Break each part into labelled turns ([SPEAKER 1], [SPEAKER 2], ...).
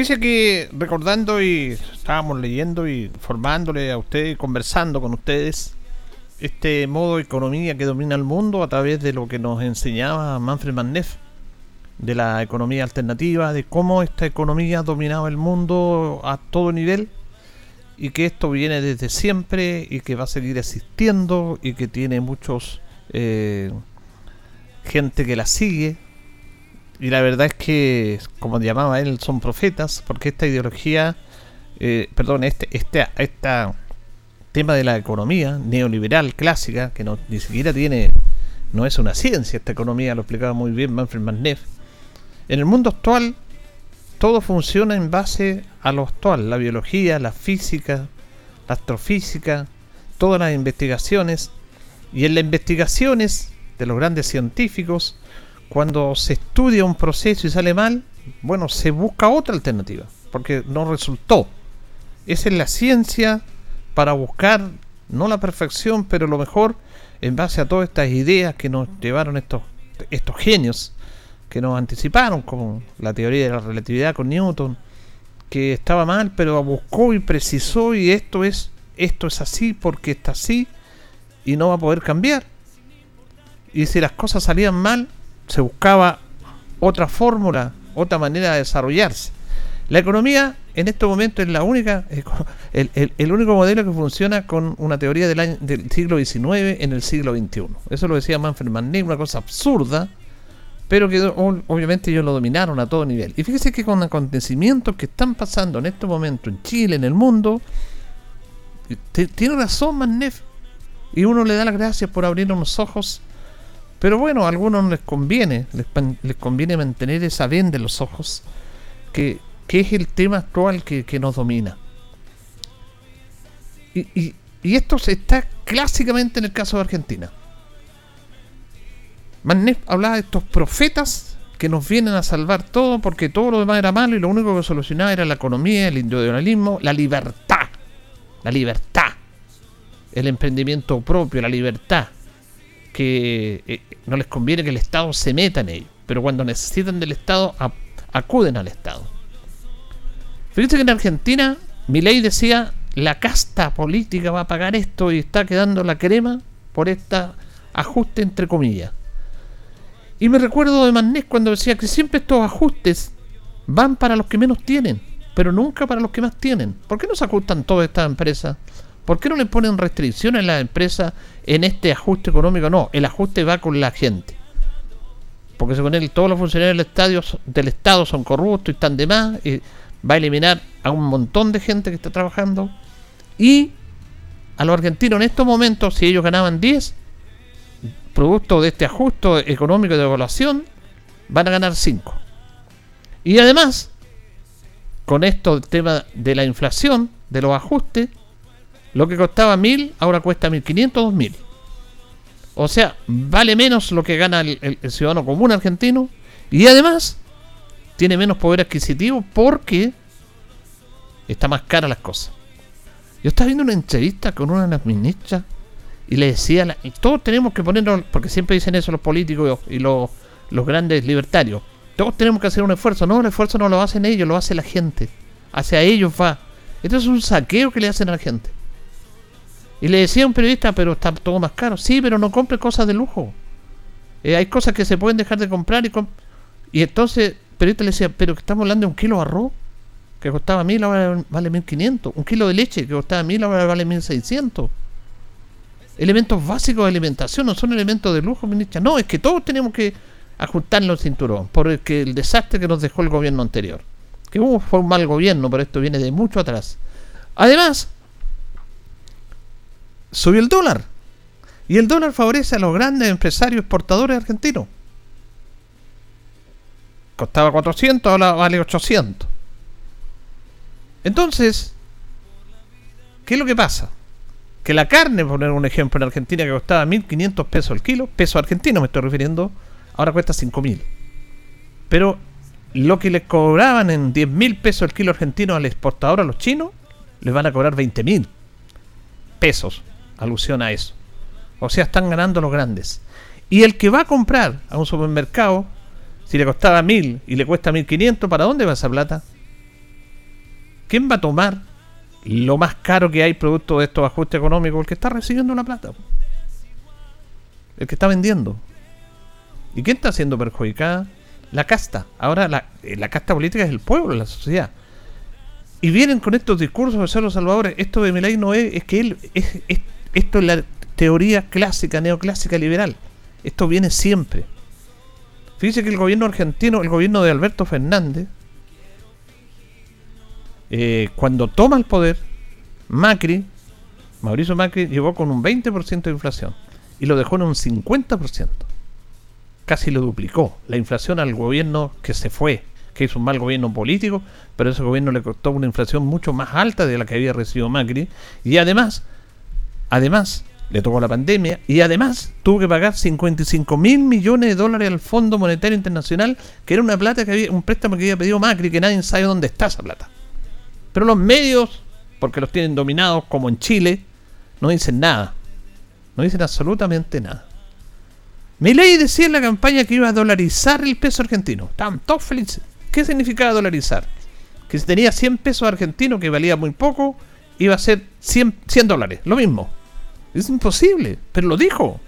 [SPEAKER 1] Fíjese que recordando y estábamos leyendo y formándole a ustedes, conversando con ustedes, este modo de economía que domina el mundo a través de lo que nos enseñaba Manfred Manneff, de la economía alternativa, de cómo esta economía dominaba el mundo a todo nivel y que esto viene desde siempre y que va a seguir existiendo y que tiene muchos eh, gente que la sigue y la verdad es que, como llamaba él, son profetas, porque esta ideología, eh, perdón, este, este, esta tema de la economía neoliberal clásica, que no, ni siquiera tiene, no es una ciencia, esta economía lo explicaba muy bien Manfred Manneff. En el mundo actual, todo funciona en base a lo actual, la biología, la física, la astrofísica, todas las investigaciones. Y en las investigaciones de los grandes científicos, cuando se estudia un proceso y sale mal, bueno, se busca otra alternativa, porque no resultó. Esa es la ciencia para buscar, no la perfección, pero lo mejor en base a todas estas ideas que nos llevaron estos, estos genios, que nos anticiparon, como la teoría de la relatividad con Newton, que estaba mal, pero buscó y precisó y esto es, esto es así porque está así y no va a poder cambiar. Y si las cosas salían mal, se buscaba otra fórmula, otra manera de desarrollarse. La economía en este momento es la única, el, único modelo que funciona con una teoría del, del siglo XIX en el siglo XXI. Eso lo decía Manfred Manning, una cosa absurda, pero que obviamente ellos lo dominaron a todo nivel. Y fíjese que con acontecimientos que están pasando en este momento en Chile, en el mundo, tiene razón Manef. Y uno le da las gracias por abrir los ojos pero bueno, a algunos les conviene, les, conviene mantener esa venda en los ojos, que, es el tema actual que, nos domina. Y, esto se está clásicamente en el caso de Argentina. Manet hablaba de estos profetas que nos vienen a salvar todo porque todo lo demás era malo y lo único que solucionaba era la economía, el individualismo, la libertad. La libertad. El emprendimiento propio, la libertad que eh, no les conviene que el Estado se meta en ello, pero cuando necesitan del Estado acuden al Estado. Fíjense que en Argentina mi ley decía la casta política va a pagar esto y está quedando la crema por este ajuste entre comillas. Y me recuerdo de Manés cuando decía que siempre estos ajustes van para los que menos tienen, pero nunca para los que más tienen. ¿Por qué no se ajustan todas estas empresas? ¿Por qué no le ponen restricciones a las empresas en este ajuste económico? No, el ajuste va con la gente. Porque se pone todos los funcionarios del, estadio, del Estado son corruptos y están de más. Y va a eliminar a un montón de gente que está trabajando. Y a los argentinos en estos momentos, si ellos ganaban 10, producto de este ajuste económico de evaluación, van a ganar 5. Y además, con esto el tema de la inflación, de los ajustes, lo que costaba mil, ahora cuesta mil quinientos, dos mil. O sea, vale menos lo que gana el, ciudadano común argentino. Y además, tiene menos poder adquisitivo porque está más cara las cosas. Yo estaba viendo una entrevista con una de las ministras y le decía, y todos tenemos que ponernos, porque siempre dicen eso los políticos y los, los grandes libertarios, todos tenemos que hacer un esfuerzo. No, el esfuerzo no lo hacen ellos, lo hace la gente. Hacia ellos va. Esto es un saqueo que le hacen a la gente. Y le decía a un periodista, pero está todo más caro. Sí, pero no compre cosas de lujo. Eh, hay cosas que se pueden dejar de comprar y, y entonces, pero le decía, pero estamos hablando de un kilo de arroz que costaba mil, ahora vale mil quinientos. Un kilo de leche que costaba mil, ahora vale mil seiscientos. Elementos básicos de alimentación no son elementos de lujo, ministra. No, es que todos tenemos que ajustarnos el cinturón por el, el desastre que nos dejó el gobierno anterior. Que fue un mal gobierno, pero esto viene de mucho atrás. Además, subió el dólar. Y el dólar favorece a los grandes empresarios exportadores argentinos. Costaba 400, ahora vale 800. Entonces, ¿qué es lo que pasa? Que la carne, por poner un ejemplo, en Argentina que costaba 1.500 pesos el kilo, peso argentino me estoy refiriendo, ahora cuesta 5.000. Pero lo que les cobraban en 10.000 pesos el kilo argentino al exportador, a los chinos, les van a cobrar 20.000 pesos. Alusión a eso. O sea, están ganando los grandes. Y el que va a comprar a un supermercado, si le costaba 1.000 y le cuesta 1.500, ¿para dónde va esa plata? ¿Quién va a tomar lo más caro que hay producto de estos ajustes económicos? El que está recibiendo la plata. El que está vendiendo. ¿Y quién está siendo perjudicada? La casta. Ahora la, eh, la casta política es el pueblo, la sociedad. Y vienen con estos discursos de ser los salvadores. Esto de Milay no es, es que él, es, esto es la teoría clásica, neoclásica liberal. Esto viene siempre. Fíjese que el gobierno argentino, el gobierno de Alberto Fernández, eh, cuando toma el poder, Macri, Mauricio Macri, llegó con un 20% de inflación y lo dejó en un 50%. Casi lo duplicó la inflación al gobierno que se fue, que hizo un mal gobierno político, pero ese gobierno le costó una inflación mucho más alta de la que había recibido Macri y además, además, le tocó la pandemia y además tuvo que pagar 55 mil millones de dólares al Fondo Monetario Internacional, que era una plata que había, un préstamo que había pedido Macri, que nadie sabe dónde está esa plata. Pero los medios, porque los tienen dominados como en Chile, no dicen nada. No dicen absolutamente nada. ley decía en la campaña que iba a dolarizar el peso argentino. Estaban todos felices. ¿Qué significaba dolarizar? Que si tenía 100 pesos argentinos, que valía muy poco, iba a ser 100, 100 dólares. Lo mismo. Es imposible, pero lo dijo.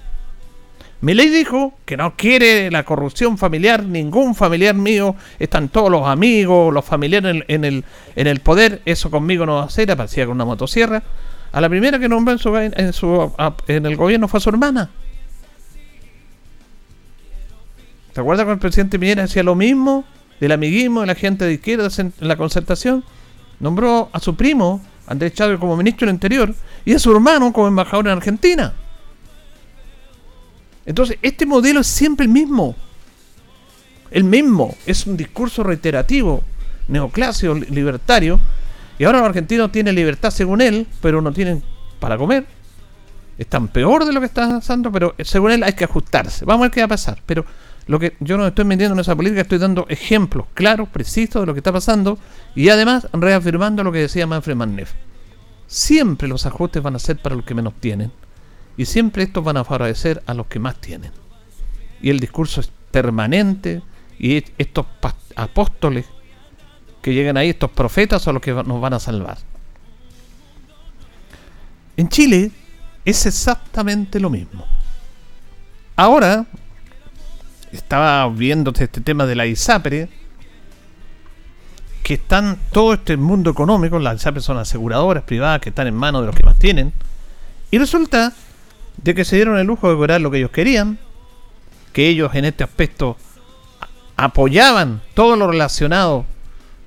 [SPEAKER 1] Milei dijo que no quiere la corrupción familiar, ningún familiar mío, están todos los amigos, los familiares en, el, en el poder, eso conmigo no va a hacer, aparecía con una motosierra. A la primera que nombró en, su, en, en el gobierno fue a su hermana. ¿Te acuerdas cuando el presidente Piñera decía lo mismo del amiguismo de la gente de izquierda en la concertación? Nombró a su primo, Andrés Chávez, como ministro del Interior y a su hermano como embajador en Argentina. Entonces, este modelo es siempre el mismo. El mismo. Es un discurso reiterativo, neoclásico, libertario. Y ahora los argentinos tienen libertad según él, pero no tienen para comer. Están peor de lo que está pasando, pero según él hay que ajustarse. Vamos a ver qué va a pasar. Pero lo que yo no estoy mintiendo en esa política, estoy dando ejemplos claros, precisos de lo que está pasando y además reafirmando lo que decía Manfred Manneff. Siempre los ajustes van a ser para los que menos tienen y siempre estos van a favorecer a los que más tienen. Y el discurso es permanente y estos apóstoles que llegan ahí, estos profetas, son los que nos van a salvar. En Chile es exactamente lo mismo. Ahora, estaba viendo este tema de la ISAPRE, que están todo este mundo económico, las ISAPRE son aseguradoras privadas que están en manos de los que más tienen, y resulta de que se dieron el lujo de cobrar lo que ellos querían, que ellos en este aspecto apoyaban todo lo relacionado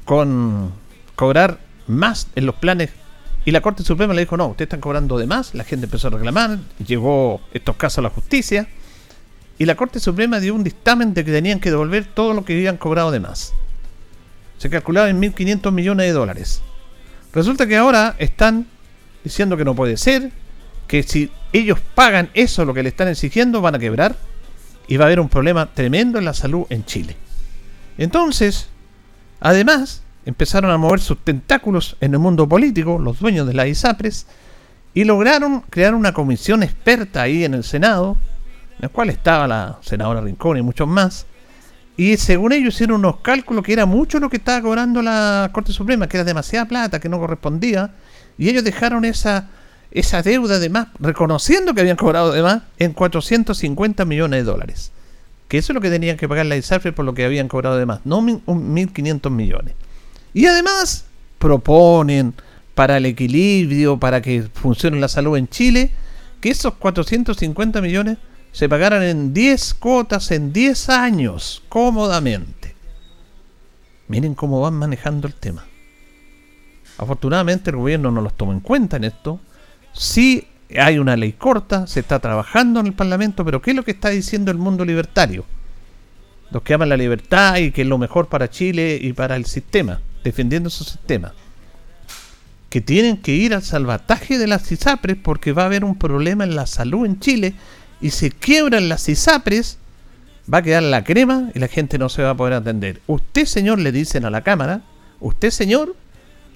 [SPEAKER 1] con cobrar más en los planes y la Corte Suprema le dijo, no, ustedes están cobrando de más, la gente empezó a reclamar, llegó estos casos a la justicia y la Corte Suprema dio un dictamen de que tenían que devolver todo lo que habían cobrado de más. Se calculaba en 1.500 millones de dólares. Resulta que ahora están diciendo que no puede ser, que si ellos pagan eso, lo que le están exigiendo, van a quebrar y va a haber un problema tremendo en la salud en Chile. Entonces, además, empezaron a mover sus tentáculos en el mundo político, los dueños de la ISAPRES, y lograron crear una comisión experta ahí en el Senado, en la cual estaba la senadora Rincón y muchos más, y según ellos hicieron unos cálculos que era mucho lo que estaba cobrando la Corte Suprema, que era demasiada plata, que no correspondía, y ellos dejaron esa esa deuda de más, reconociendo que habían cobrado de más, en 450 millones de dólares. que eso es lo que tenían que pagar la ISAPRE por lo que habían cobrado de más, no 1.500 millones. Y además proponen para el equilibrio, para que funcione la salud en Chile, que esos 450 millones se pagaran en 10 cuotas en 10 años, cómodamente. Miren cómo van manejando el tema. Afortunadamente el gobierno no los toma en cuenta en esto. Sí hay una ley corta, se está trabajando en el Parlamento, pero ¿qué es lo que está diciendo el mundo libertario? Los que aman la libertad y que es lo mejor para Chile y para el sistema, defendiendo su sistema. Que tienen que ir al salvataje de las ISAPRES porque va a haber un problema en la salud en Chile y se quiebran las ISAPRES, va a quedar la crema y la gente no se va a poder atender. Usted, señor, le dicen a la Cámara, usted, señor,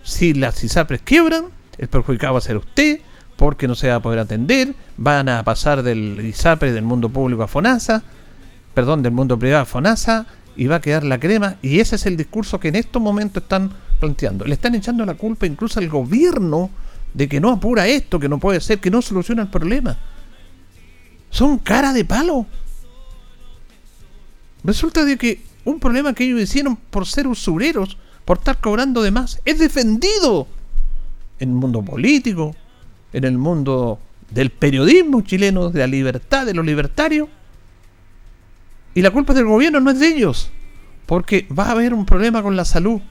[SPEAKER 1] si las ISAPRES quiebran, el perjudicado va a ser usted, porque no se va a poder atender, van a pasar del ISAPRE del mundo público a FONASA, perdón, del mundo privado a FONASA, y va a quedar la crema, y ese es el discurso que en estos momentos están planteando. Le están echando la culpa incluso al gobierno de que no apura esto, que no puede ser, que no soluciona el problema. Son cara de palo. Resulta de que un problema que ellos hicieron por ser usureros, por estar cobrando de más, es defendido en el mundo político, en el mundo del periodismo chileno, de la libertad, de los libertarios. Y la culpa del gobierno no es de ellos, porque va a haber un problema con la salud.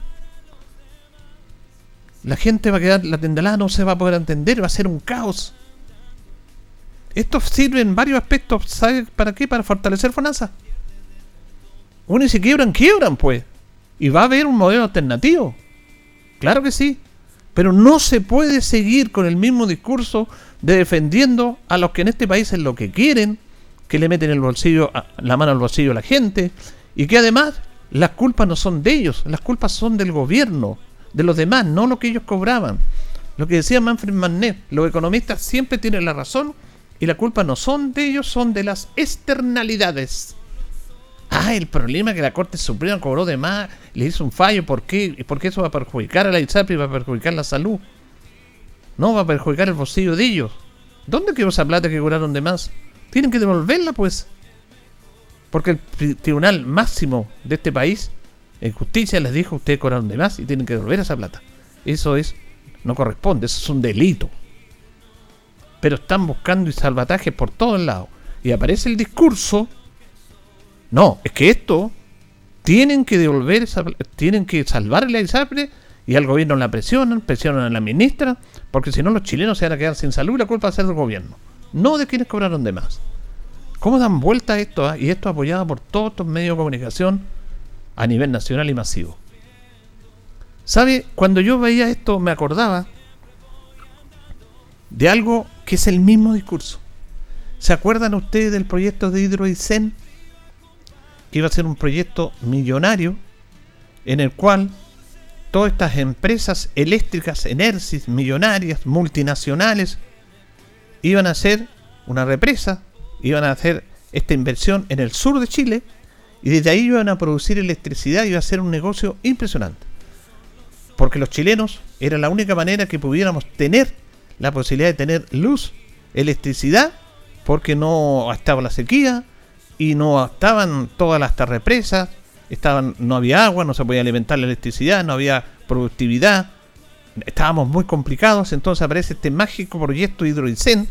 [SPEAKER 1] La gente va a quedar, la tendelada no se va a poder entender, va a ser un caos. Esto sirve en varios aspectos, ¿sabe para qué? Para fortalecer FONASA. Uno y se quiebran, quiebran pues. Y va a haber un modelo alternativo. Claro que sí. Pero no se puede seguir con el mismo discurso de defendiendo a los que en este país es lo que quieren, que le meten el bolsillo, la mano al bolsillo a la gente, y que además las culpas no son de ellos, las culpas son del gobierno, de los demás, no lo que ellos cobraban. Lo que decía Manfred Mannet, los economistas siempre tienen la razón y la culpa no son de ellos, son de las externalidades. Ah, el problema es que la Corte Suprema cobró de más, le hizo un fallo, ¿por qué? Porque eso va a perjudicar a la ISAPRI, va a perjudicar la salud. No, va a perjudicar el bolsillo de ellos. ¿Dónde quedó esa plata que cobraron de más? Tienen que devolverla, pues. Porque el tribunal máximo de este país, en justicia, les dijo, ustedes cobraron de más y tienen que devolver esa plata. Eso es, no corresponde, eso es un delito. Pero están buscando y salvatajes por todos lados. Y aparece el discurso no, es que esto tienen que devolver, tienen que salvar la ISAPRE y al gobierno la presionan, presionan a la ministra, porque si no los chilenos se van a quedar sin salud y la culpa va a ser del gobierno, no de quienes cobraron de más. ¿Cómo dan vuelta a esto? Ah? Y esto apoyado por todos estos medios de comunicación a nivel nacional y masivo. ¿Sabe? Cuando yo veía esto me acordaba de algo que es el mismo discurso. ¿Se acuerdan ustedes del proyecto de Hidroicén? que iba a ser un proyecto millonario en el cual todas estas empresas eléctricas, Enersis, millonarias, multinacionales, iban a hacer una represa, iban a hacer esta inversión en el sur de Chile y desde ahí iban a producir electricidad y iba a ser un negocio impresionante. Porque los chilenos era la única manera que pudiéramos tener la posibilidad de tener luz, electricidad, porque no estaba la sequía, y no estaban todas las represas, estaban, no había agua, no se podía alimentar la electricidad, no había productividad, estábamos muy complicados, entonces aparece este mágico proyecto Hidroicén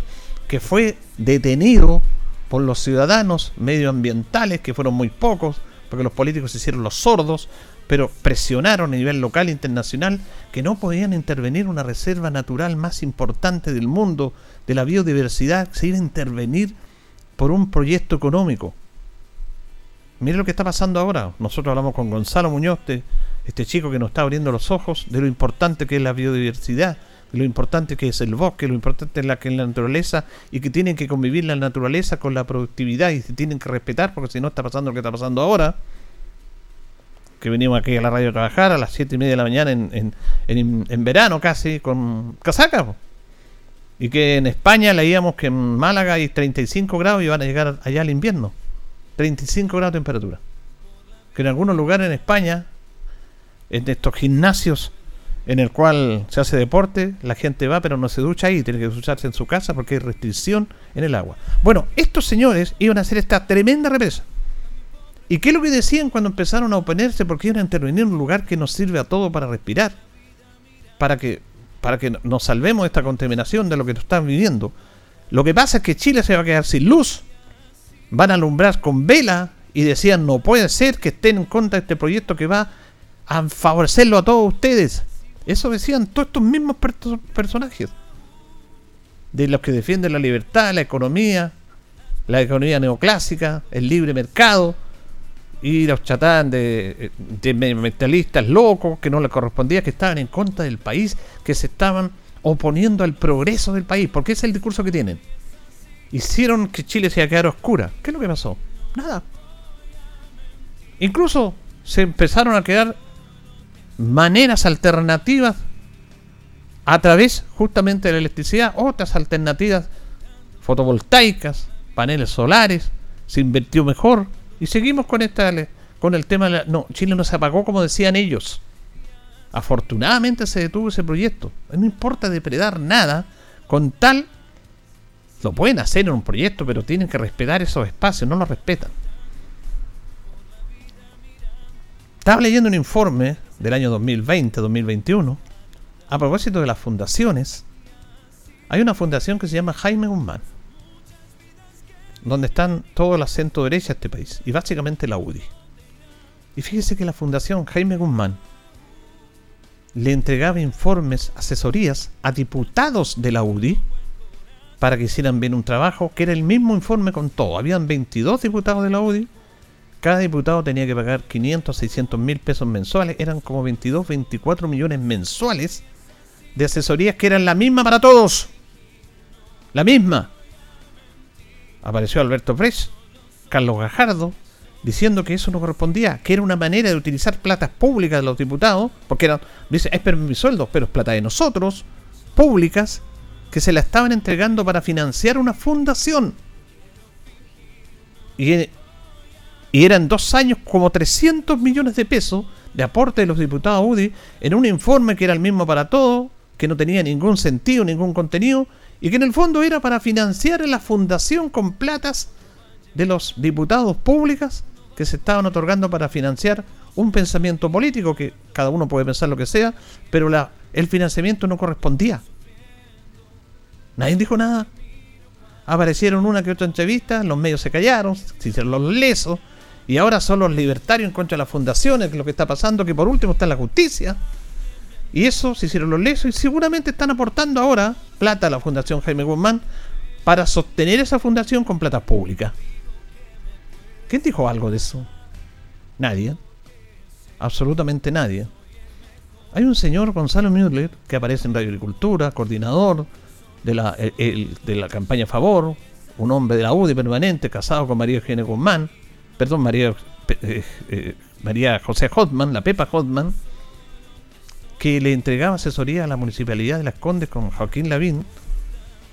[SPEAKER 1] que fue detenido por los ciudadanos medioambientales, que fueron muy pocos, porque los políticos se hicieron los sordos, pero presionaron a nivel local e internacional que no podían intervenir una reserva natural más importante del mundo, de la biodiversidad, se iba a intervenir por un proyecto económico. Mire lo que está pasando ahora. Nosotros hablamos con Gonzalo Muñoz, este, chico que nos está abriendo los ojos de lo importante que es la biodiversidad, lo importante que es el bosque, lo importante es la que es la naturaleza y que tienen que convivir la naturaleza con la productividad y se tienen que respetar porque si no está pasando lo que está pasando ahora. Que venimos aquí a la radio a trabajar a las 7 y media de la mañana en, en, en verano casi con casaca. Y que en España leíamos que en Málaga hay 35 grados y van a llegar allá al invierno. 35 grados de temperatura. Que en algunos lugares en España, en estos gimnasios en el cual se hace deporte, la gente va pero no se ducha ahí, tiene que ducharse en su casa porque hay restricción en el agua. Bueno, estos señores iban a hacer esta tremenda represa. ¿Y qué es lo que decían cuando empezaron a oponerse? Porque iban a intervenir en un lugar que nos sirve a todos para respirar. Para que, para que nos salvemos de esta contaminación de lo que nos están viviendo. Lo que pasa es que Chile se va a quedar sin luz. Van a alumbrar con vela. Y decían, no puede ser que estén en contra de este proyecto que va a favorecerlo a todos ustedes. Eso decían todos estos mismos personajes. De los que defienden la libertad, la economía, la economía neoclásica, el libre mercado y los chatán de, de mentalistas locos que no les correspondía, que estaban en contra del país, que se estaban oponiendo al progreso del país, porque ese es el discurso que tienen. Hicieron que Chile se quedara oscura. ¿Qué es lo que pasó? Nada. Incluso se empezaron a quedar maneras alternativas a través justamente de la electricidad, otras alternativas fotovoltaicas, paneles solares, se invirtió mejor, y seguimos con esta con el tema de la, no, Chile no se apagó como decían ellos. Afortunadamente se detuvo ese proyecto. No importa depredar nada con tal lo pueden hacer en un proyecto, pero tienen que respetar esos espacios, no los respetan. Estaba leyendo un informe del año 2020-2021 a propósito de las fundaciones. Hay una fundación que se llama Jaime Guzmán donde están todo el acento derecha de este país, y básicamente la UDI. Y fíjese que la Fundación Jaime Guzmán le entregaba informes, asesorías a diputados de la UDI para que hicieran bien un trabajo, que era el mismo informe con todo. Habían 22 diputados de la UDI, cada diputado tenía que pagar 500 a 600 mil pesos mensuales, eran como 22, 24 millones mensuales de asesorías que eran la misma para todos. La misma apareció Alberto Fresh, Carlos Gajardo, diciendo que eso no correspondía, que era una manera de utilizar platas públicas de los diputados, porque eran, dice, es mi sueldo, pero es plata de nosotros, públicas, que se la estaban entregando para financiar una fundación. Y, y eran dos años como 300 millones de pesos de aporte de los diputados UDI en un informe que era el mismo para todos, que no tenía ningún sentido, ningún contenido, y que en el fondo era para financiar la fundación con platas de los diputados públicas que se estaban otorgando para financiar un pensamiento político que cada uno puede pensar lo que sea, pero la, el financiamiento no correspondía. Nadie dijo nada. Aparecieron una que otra entrevista, los medios se callaron, se hicieron los lesos, y ahora son los libertarios en contra de las fundaciones, lo que está pasando, que por último está en la justicia. Y eso se hicieron los lesos y seguramente están aportando ahora plata a la Fundación Jaime Guzmán para sostener esa fundación con plata pública. ¿Quién dijo algo de eso? Nadie. Absolutamente nadie. Hay un señor, Gonzalo Müller, que aparece en Radio Agricultura, coordinador de la, de la campaña a favor, un hombre de la UDI permanente, casado con María Eugenia Guzmán, perdón, María, eh, eh, María José Hotman, la Pepa Hotman, que le entregaba asesoría a la municipalidad de Las Condes con Joaquín Lavín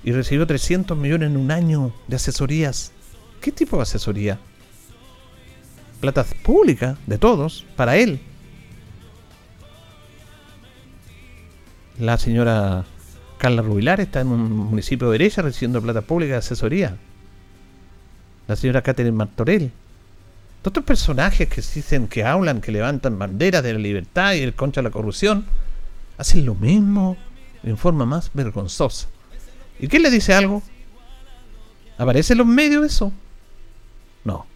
[SPEAKER 1] y recibió 300 millones en un año de asesorías. ¿Qué tipo de asesoría? Plata pública de todos, para él. La señora Carla Rubilar está en un municipio de derecha recibiendo plata pública de asesoría. La señora Catherine Martorell otros personajes que dicen, que hablan, que levantan banderas de la libertad y el contra la corrupción, hacen lo mismo en forma más vergonzosa. ¿Y quién le dice algo? ¿Aparece en los medios eso? No.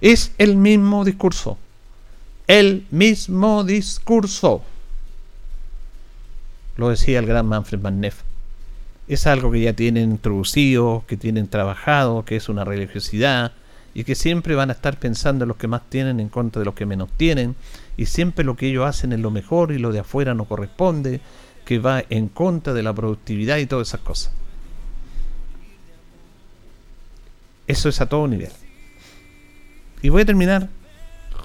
[SPEAKER 1] Es el mismo discurso. El mismo discurso. Lo decía el gran Manfred Van Neff. Es algo que ya tienen introducido, que tienen trabajado, que es una religiosidad, y que siempre van a estar pensando en los que más tienen en contra de los que menos tienen y siempre lo que ellos hacen es lo mejor y lo de afuera no corresponde, que va en contra de la productividad y todas esas cosas. Eso es a todo nivel. Y voy a terminar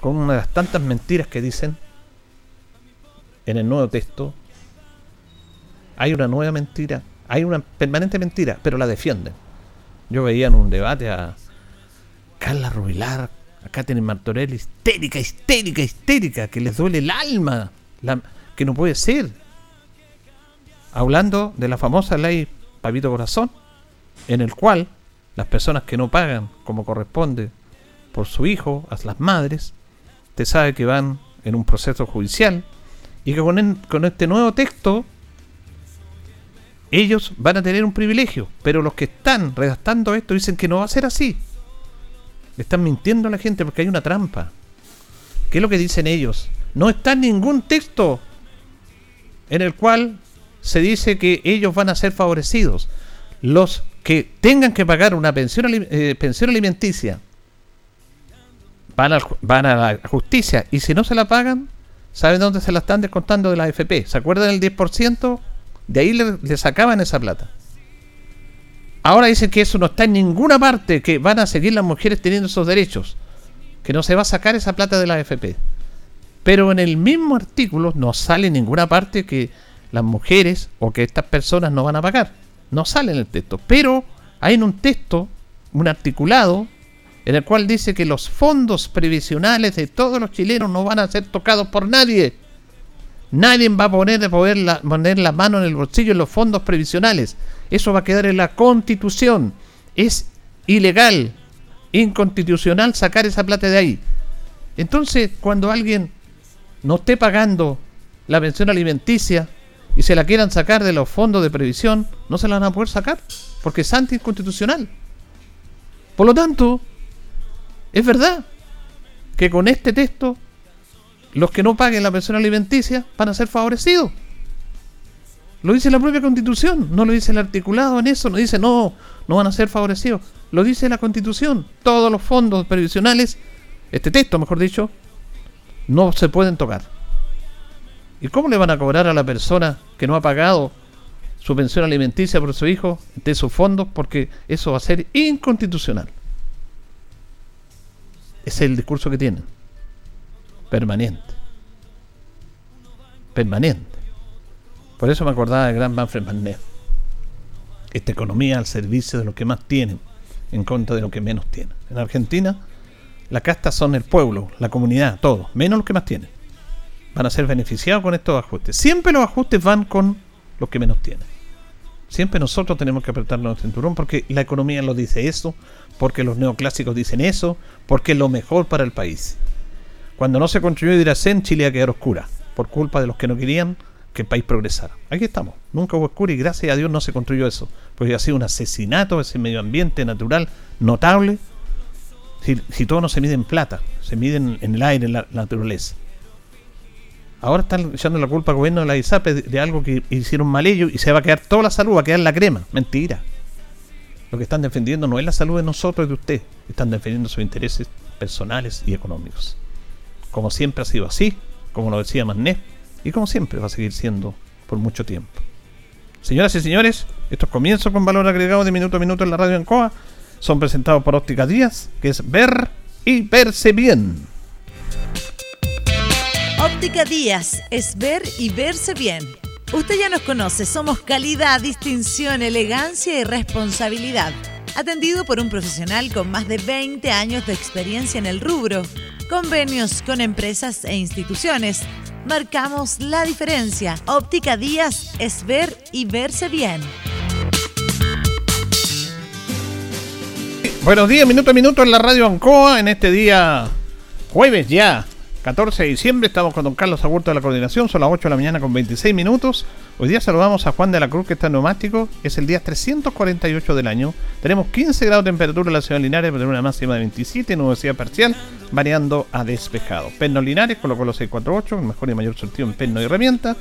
[SPEAKER 1] con una de las tantas mentiras que dicen en el nuevo texto. Hay una nueva mentira, hay una permanente mentira, pero la defienden. Yo veía en un debate a, Carla Rubilar, acá tienen Martorell, histérica, histérica, histérica, que les duele el alma, que no puede ser. Hablando de la famosa ley Pavito Corazón, en el cual las personas que no pagan como corresponde por su hijo a las madres, usted sabe que van en un proceso judicial y que con, con este nuevo texto ellos van a tener un privilegio, pero los que están redactando esto dicen que no va a ser así. Le están mintiendo a la gente porque hay una trampa. ¿Qué es lo que dicen ellos? No está ningún texto en el cual se dice que ellos van a ser favorecidos. Los que tengan que pagar una pensión, eh, pensión alimenticia van a, van a la justicia y si no se la pagan, ¿saben dónde se la están descontando de la AFP? ¿Se acuerdan del 10%? De ahí le, sacaban esa plata. Ahora dicen que eso no está en ninguna parte, que van a seguir las mujeres teniendo esos derechos, que no se va a sacar esa plata de la AFP. Pero en el mismo artículo no sale en ninguna parte que las mujeres o que estas personas no van a pagar. No sale en el texto. Pero hay en un texto, un articulado, en el cual dice que los fondos previsionales de todos los chilenos no van a ser tocados por nadie. Nadie va a poner, poder la, poner la mano en el bolsillo en los fondos previsionales. Eso va a quedar en la constitución. Es ilegal, inconstitucional sacar esa plata de ahí. Entonces, cuando alguien no esté pagando la pensión alimenticia y se la quieran sacar de los fondos de previsión, no se la van a poder sacar porque es anticonstitucional. Por lo tanto, es verdad que con este texto los que no paguen la pensión alimenticia van a ser favorecidos. Lo dice la propia constitución, no lo dice el articulado en eso, no dice no, no van a ser favorecidos. Lo dice la constitución. Todos los fondos previsionales, este texto mejor dicho, no se pueden tocar. ¿Y cómo le van a cobrar a la persona que no ha pagado su pensión alimenticia por su hijo de sus fondos? Porque eso va a ser inconstitucional. Ese es el discurso que tienen. Permanente. Permanente. Por eso me acordaba del gran Manfred Magnet. Esta economía al servicio de los que más tienen, en contra de los que menos tienen. En Argentina, la casta son el pueblo, la comunidad, todos, menos los que más tienen. Van a ser beneficiados con estos ajustes. Siempre los ajustes van con los que menos tienen. Siempre nosotros tenemos que apretarnos el cinturón porque la economía lo dice eso, porque los neoclásicos dicen eso, porque es lo mejor para el país. Cuando no se construyó Diracén, Chile iba a quedar oscura, por culpa de los que no querían que el país progresara. Aquí estamos, nunca hubo oscura y gracias a Dios no se construyó eso, porque ha sido un asesinato ese medio ambiente natural notable. Si, todo no se mide en plata, se mide en, el aire, en la, naturaleza. Ahora están echando la culpa al gobierno de la ISAP de, algo que hicieron mal ellos y se va a quedar toda la salud, va a quedar la crema. Mentira. Lo que están defendiendo no es la salud de nosotros y de usted, están defendiendo sus intereses personales y económicos. Como siempre ha sido así, como lo decía Magnet, y como siempre va a seguir siendo por mucho tiempo. Señoras y señores, estos comienzos con valor agregado de minuto a minuto en la radio en Coa son presentados por Óptica Díaz, que es ver y verse bien.
[SPEAKER 2] Óptica Díaz es ver y verse bien. Usted ya nos conoce, somos calidad, distinción, elegancia y responsabilidad. Atendido por un profesional con más de 20 años de experiencia en el rubro, convenios con empresas e instituciones. Marcamos la diferencia. Óptica Díaz es ver y verse bien.
[SPEAKER 1] Buenos días, minuto a minuto en la radio Ancoa en este día jueves ya, 14 de diciembre. Estamos con don Carlos Agurto de la coordinación. Son las 8 de la mañana con 26 minutos. Hoy día saludamos a Juan de la Cruz, que está en neumático. Es el día 348 del año. Tenemos 15 grados de temperatura en la ciudad de Linares, pero una máxima de 27, nubosidad parcial, variando a despejado. Perno Linares, colocó los 648, el mejor y mayor surtido en perno y herramienta.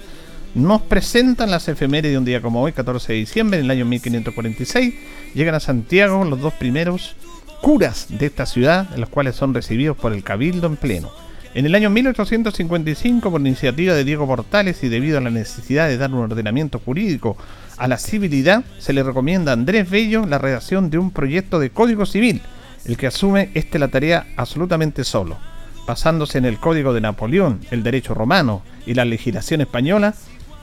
[SPEAKER 1] Nos presentan las efemérides de un día como hoy, 14 de diciembre, en el año 1546. Llegan a Santiago los dos primeros curas de esta ciudad, los cuales son recibidos por el cabildo en pleno. En el año 1855, por iniciativa de Diego Portales y debido a la necesidad de dar un ordenamiento jurídico a la civilidad, se le recomienda a Andrés Bello la redacción de un proyecto de código civil, el que asume este la tarea absolutamente solo. Basándose en el código de Napoleón, el derecho romano y la legislación española,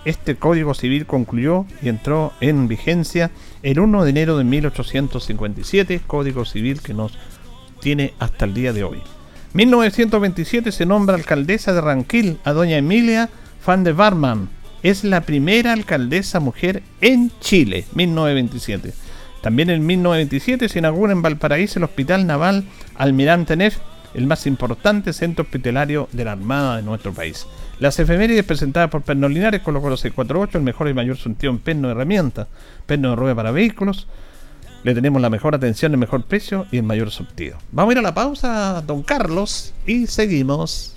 [SPEAKER 1] este código civil concluyó y entró en vigencia el 1 de enero de 1857, código civil que nos tiene hasta el día de hoy. 1927 se nombra alcaldesa de Ranquil a doña Emilia van de Barman. Es la primera alcaldesa mujer en Chile, 1927. También en 1927 se inaugura en Valparaíso el Hospital Naval Almirante Neff, el más importante centro hospitalario de la Armada de nuestro país. Las efemérides presentadas por Pernos Linares colocó los 648, el mejor y mayor sentido en perno de herramientas, perno de rueda para vehículos. Le tenemos la mejor atención, el mejor precio y el mayor surtido. Vamos a ir a la pausa, don Carlos, y seguimos.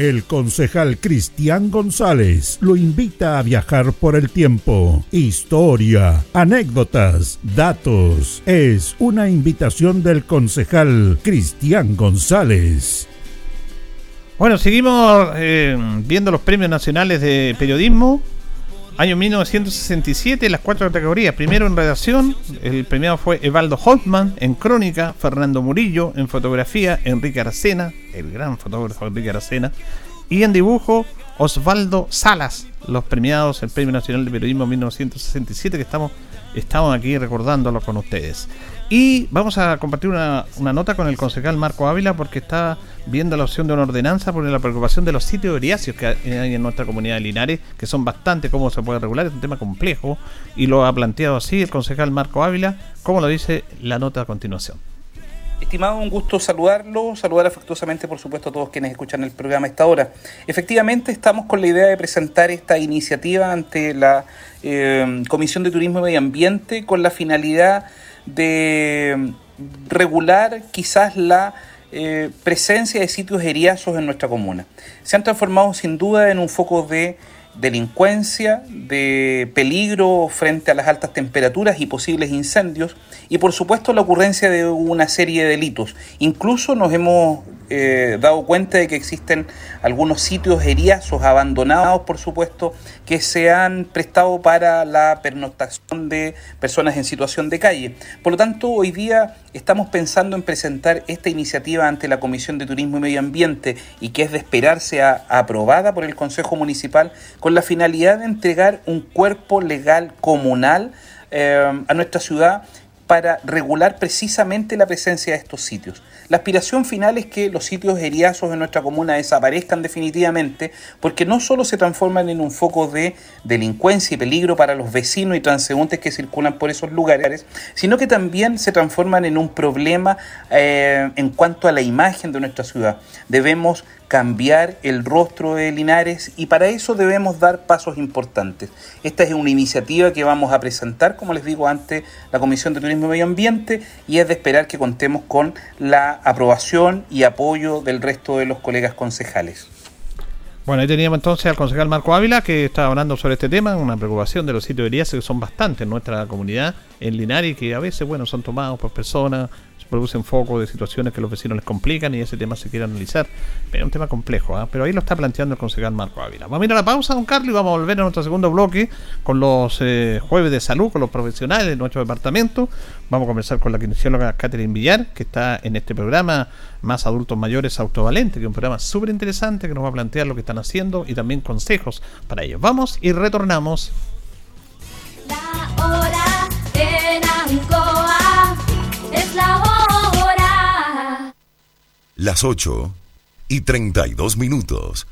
[SPEAKER 3] El concejal Cristian González lo invita a viajar por el tiempo. Historia, anécdotas, datos. Es una invitación del concejal Cristian González.
[SPEAKER 1] Bueno, seguimos eh, viendo los premios nacionales de periodismo. Año 1967, las cuatro categorías. Primero en redacción, el premiado fue Evaldo Holtman en crónica, Fernando Murillo en fotografía, Enrique Aracena, el gran fotógrafo Enrique Aracena, y en dibujo, Osvaldo Salas, los premiados, el Premio Nacional de Periodismo 1967, que estamos, estamos aquí recordándolo con ustedes. Y vamos a compartir una, una, nota con el concejal Marco Ávila porque está viendo la opción de una ordenanza por la preocupación de los sitios eriáceos que hay en nuestra comunidad de Linares, que son bastante cómo se puede regular, es un tema complejo y lo ha planteado así el concejal Marco Ávila, como lo dice la nota a continuación.
[SPEAKER 4] Estimado, un gusto saludarlo, saludar afectuosamente, por supuesto, a todos quienes escuchan el programa a esta hora. Efectivamente, estamos con la idea de presentar esta iniciativa ante la eh, Comisión de Turismo y Medio Ambiente con la finalidad de regular quizás la eh, presencia de sitios eriazos en nuestra comuna. Se han transformado sin duda en un foco de delincuencia, de peligro frente a las altas temperaturas y posibles incendios, y por supuesto la ocurrencia de una serie de delitos. Incluso nos hemos eh, dado cuenta de que existen algunos sitios eriazos abandonados, por supuesto, que se han prestado para la pernoctación de personas en situación de calle. Por lo tanto, hoy día estamos pensando en presentar esta iniciativa ante la Comisión de Turismo y Medio Ambiente y que es de esperarse a, aprobada por el Consejo Municipal con la finalidad de entregar un cuerpo legal comunal eh, a nuestra ciudad para regular precisamente la presencia de estos sitios. La aspiración final es que los sitios eriazos en nuestra comuna desaparezcan definitivamente porque no solo se transforman en un foco de delincuencia y peligro para los vecinos y transeúntes que circulan por esos lugares, sino que también se transforman en un problema eh, en cuanto a la imagen de nuestra ciudad. Debemos cambiar el rostro de Linares y para eso debemos dar pasos importantes. Esta es una iniciativa que vamos a presentar, como les digo, ante la Comisión de Turismo y Medio Ambiente y es de esperar que contemos con la aprobación y apoyo del resto de los colegas concejales.
[SPEAKER 1] Bueno, ahí teníamos entonces al concejal Marco Ávila que está hablando sobre este tema, una preocupación de los sitios de que son bastantes en nuestra comunidad, en Linares, que a veces, bueno, son tomados por personas se producen focos de situaciones que los vecinos les complican y ese tema se quiere analizar. Pero es un tema complejo, ¿ah? pero ahí lo está planteando el concejal Marco Ávila. Vamos a ir a la pausa, don Carlos, y vamos a volver a nuestro segundo bloque con los eh, jueves de salud, con los profesionales de nuestro departamento. Vamos a conversar con la kinesióloga Catherine Villar, que está en este programa Más Adultos Mayores Autovalente, que es un programa súper interesante que nos va a plantear lo que están haciendo y también consejos para ellos. Vamos y retornamos.
[SPEAKER 5] La hora
[SPEAKER 6] Las 8 y 32 minutos.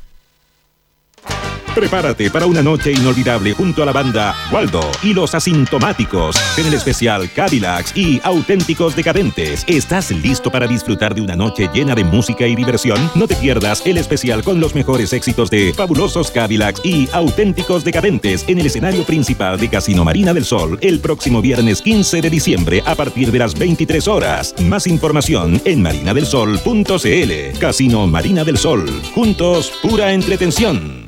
[SPEAKER 7] Prepárate para una noche inolvidable junto a la banda Waldo y los asintomáticos en el especial Cadillacs y auténticos decadentes. ¿Estás listo para disfrutar de una noche llena de música y diversión? No te pierdas el especial con los mejores éxitos de fabulosos Cadillacs y auténticos decadentes en el escenario principal de Casino Marina del Sol el próximo viernes 15 de diciembre a partir de las 23 horas. Más información en marinadelsol.cl. Casino Marina del Sol. Juntos, pura entretención.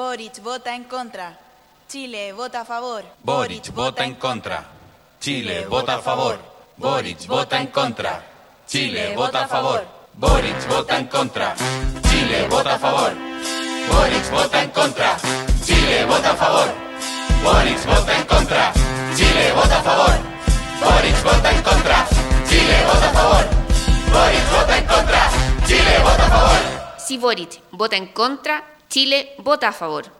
[SPEAKER 8] Boric vota en contra. Chile vota a favor.
[SPEAKER 9] Boric vota en contra. Chile vota a favor. Boric vota en contra. Chile vota a favor. Boric vota en contra. Chile vota a favor. Boric vota en contra. Chile vota a favor. Boric vota en contra. Chile vota a favor. Boric vota en contra. Chile vota a favor. Boric vota en contra. Chile vota a favor.
[SPEAKER 10] Si Boric vota en contra, Chile vota a favor.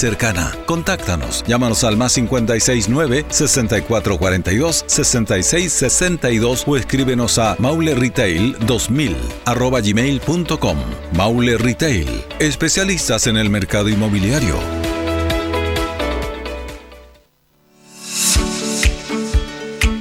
[SPEAKER 11] cercana. Contáctanos. Llámanos al más 569 6442 6662 o escríbenos a mauleretail2000 arroba gmail.com. Maule Retail, especialistas en el mercado inmobiliario.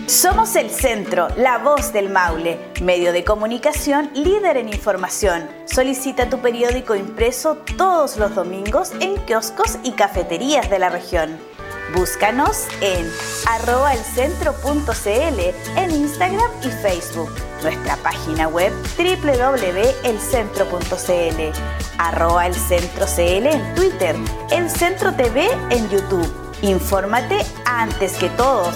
[SPEAKER 8] Somos el centro, la voz del Maule, medio de comunicación líder en información. Solicita tu periódico impreso todos los domingos en kioscos y cafeterías de la región. Búscanos en arroba elcentro.cl en Instagram y Facebook. Nuestra página web www.elcentro.cl arroba elcentro.cl en Twitter, El Centro TV en YouTube. Infórmate antes que todos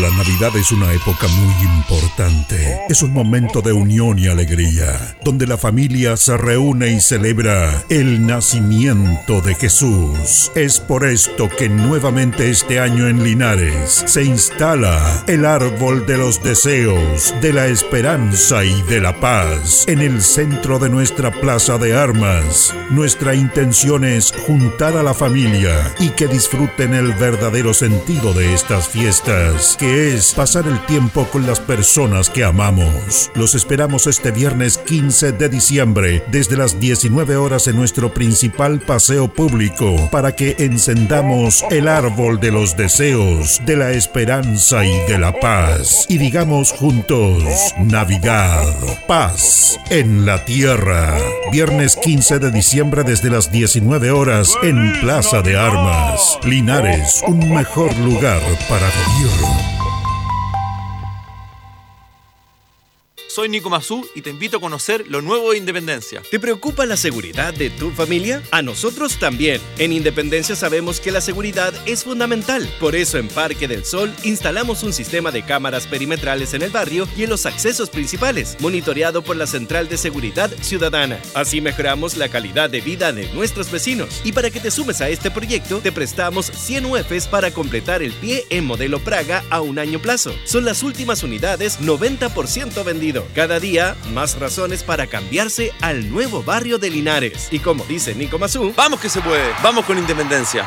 [SPEAKER 3] La Navidad es una época muy importante. Es un momento de unión y alegría, donde la familia se reúne y celebra el nacimiento de Jesús. Es por esto que nuevamente este año en Linares se instala el árbol de los deseos, de la esperanza y de la paz en el centro de nuestra plaza de armas. Nuestra intención es juntar a la familia y que disfruten el verdadero sentido de estas fiestas es pasar el tiempo con las personas que amamos. Los esperamos este viernes 15 de diciembre desde las 19 horas en nuestro principal paseo público para que encendamos el árbol de los deseos, de la esperanza y de la paz. Y digamos juntos, Navidad, paz en la tierra. Viernes 15 de diciembre desde las 19 horas en Plaza de Armas. Linares, un mejor lugar para vivir.
[SPEAKER 12] Soy Nico Mazú y te invito a conocer lo nuevo de Independencia.
[SPEAKER 13] ¿Te preocupa la seguridad de tu familia? A nosotros también. En Independencia sabemos que la seguridad es fundamental. Por eso en Parque del Sol instalamos un sistema de cámaras perimetrales en el barrio y en los accesos principales, monitoreado por la Central de Seguridad Ciudadana. Así mejoramos la calidad de vida de nuestros vecinos. Y para que te sumes a este proyecto, te prestamos 100 UFs para completar el pie en modelo Praga a un año plazo. Son las últimas unidades 90% vendido. Cada día, más razones para cambiarse al nuevo barrio de Linares. Y como dice Nico Mazú,
[SPEAKER 12] ¡vamos que se puede! ¡Vamos con Independencia!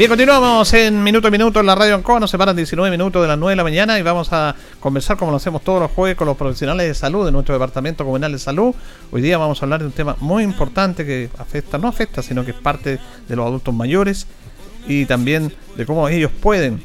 [SPEAKER 1] Bien, continuamos en Minuto a Minuto en la Radio Ancoa. Nos separan 19 minutos de las 9 de la mañana y vamos a conversar como lo hacemos todos los jueves con los profesionales de salud de nuestro Departamento Comunal de Salud. Hoy día vamos a hablar de un tema muy importante que afecta, no afecta, sino que es parte de los adultos mayores y también de cómo ellos pueden